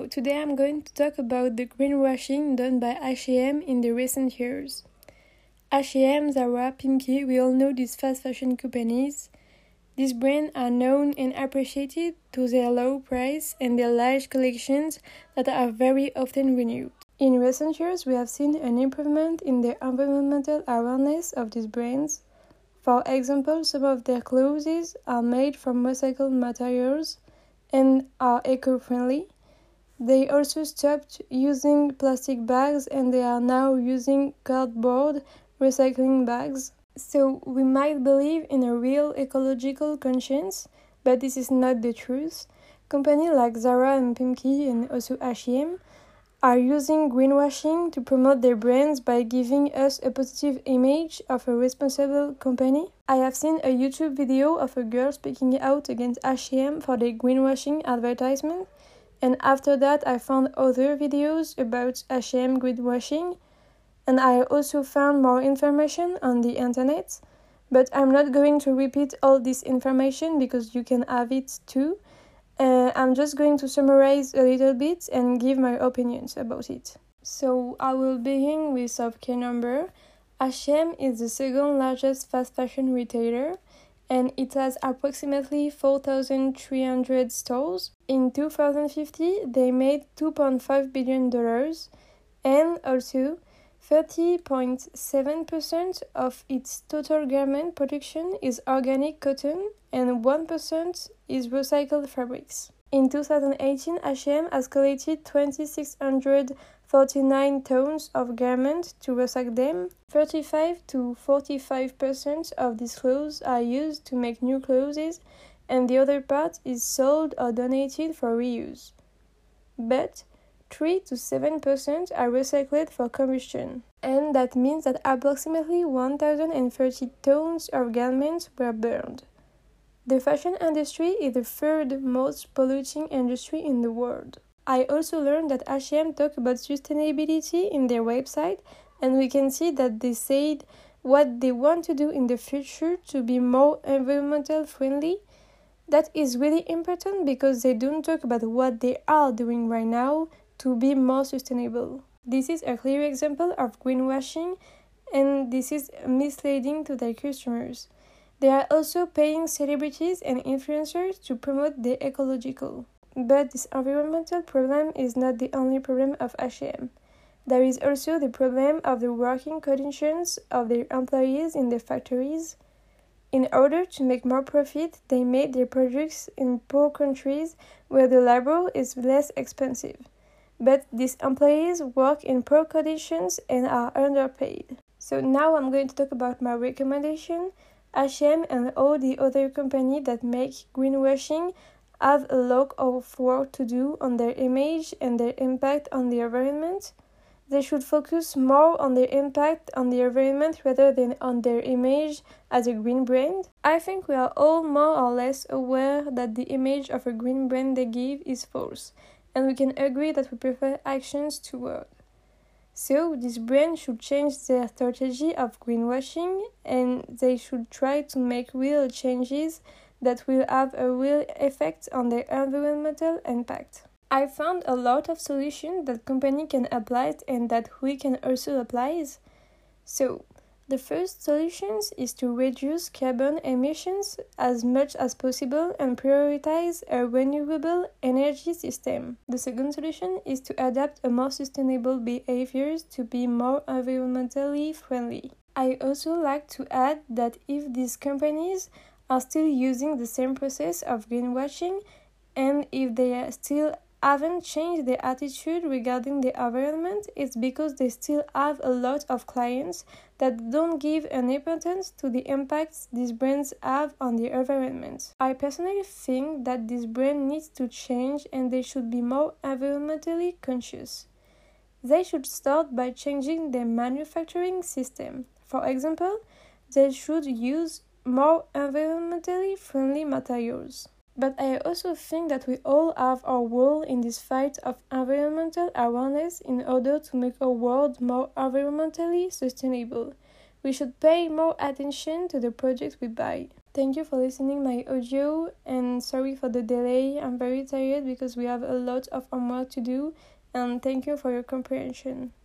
So today I'm going to talk about the greenwashing done by H&M in the recent years. H&M, Zara, Pimkie, we all know these fast fashion companies. These brands are known and appreciated to their low price and their large collections that are very often renewed. In recent years, we have seen an improvement in the environmental awareness of these brands. For example, some of their clothes are made from recycled materials and are eco friendly. They also stopped using plastic bags and they are now using cardboard recycling bags. So we might believe in a real ecological conscience, but this is not the truth. Companies like Zara and Pimkie and also H&M are using greenwashing to promote their brands by giving us a positive image of a responsible company. I have seen a YouTube video of a girl speaking out against H&M for their greenwashing advertisement, and after that I found other videos about H&M greenwashing, and I also found more information on the internet. But I'm not going to repeat all this information because you can have it too. Uh, I'm just going to summarize a little bit and give my opinions about it. So I will begin with of key number. H&M is the second largest fast fashion retailer and it has approximately 4,300 stores. In 2050, they made 2.5 billion dollars and also 30.7% of its total garment production is organic cotton and 1% is recycled fabrics. In 2018, H&M has collected 2,649 tons of garments to recycle them. 35 to 45% of these clothes are used to make new clothes, and the other part is sold or donated for reuse. But 3 to 7% are recycled for combustion, and that means that approximately 1,030 tons of garments were burned. The fashion industry is the third most polluting industry in the world. I also learned that H&M talk about sustainability in their website, and we can see that they said what they want to do in the future to be more environmental friendly. That is really important because they don't talk about what they are doing right now to be more sustainable. This is a clear example of greenwashing and this is misleading to their customers. They are also paying celebrities and influencers to promote the ecological. But this environmental problem is not the only problem of H&M. There is also the problem of the working conditions of their employees in the factories. In order to make more profit, they made their products in poor countries where the labor is less expensive but these employees work in poor conditions and are underpaid. So now I'm going to talk about my recommendation. H&M and all the other companies that make greenwashing have a lot of work to do on their image and their impact on the environment. They should focus more on their impact on the environment rather than on their image as a green brand. I think we are all more or less aware that the image of a green brand they give is false and we can agree that we prefer actions to words. So, this brand should change their strategy of greenwashing and they should try to make real changes that will have a real effect on their environmental impact. I found a lot of solutions that company can apply and that we can also apply. So, the first solution is to reduce carbon emissions as much as possible and prioritize a renewable energy system. The second solution is to adapt a more sustainable behaviors to be more environmentally friendly. I also like to add that if these companies are still using the same process of greenwashing and if they still haven't changed their attitude regarding the environment, it's because they still have a lot of clients that don't give an importance to the impacts these brands have on the environment. I personally think that this brand needs to change and they should be more environmentally conscious. They should start by changing their manufacturing system. For example, they should use more environmentally friendly materials. But I also think that we all have our role in this fight of environmental awareness in order to make our world more environmentally sustainable. We should pay more attention to the products we buy. Thank you for listening my audio and sorry for the delay. I'm very tired because we have a lot of homework to do and thank you for your comprehension.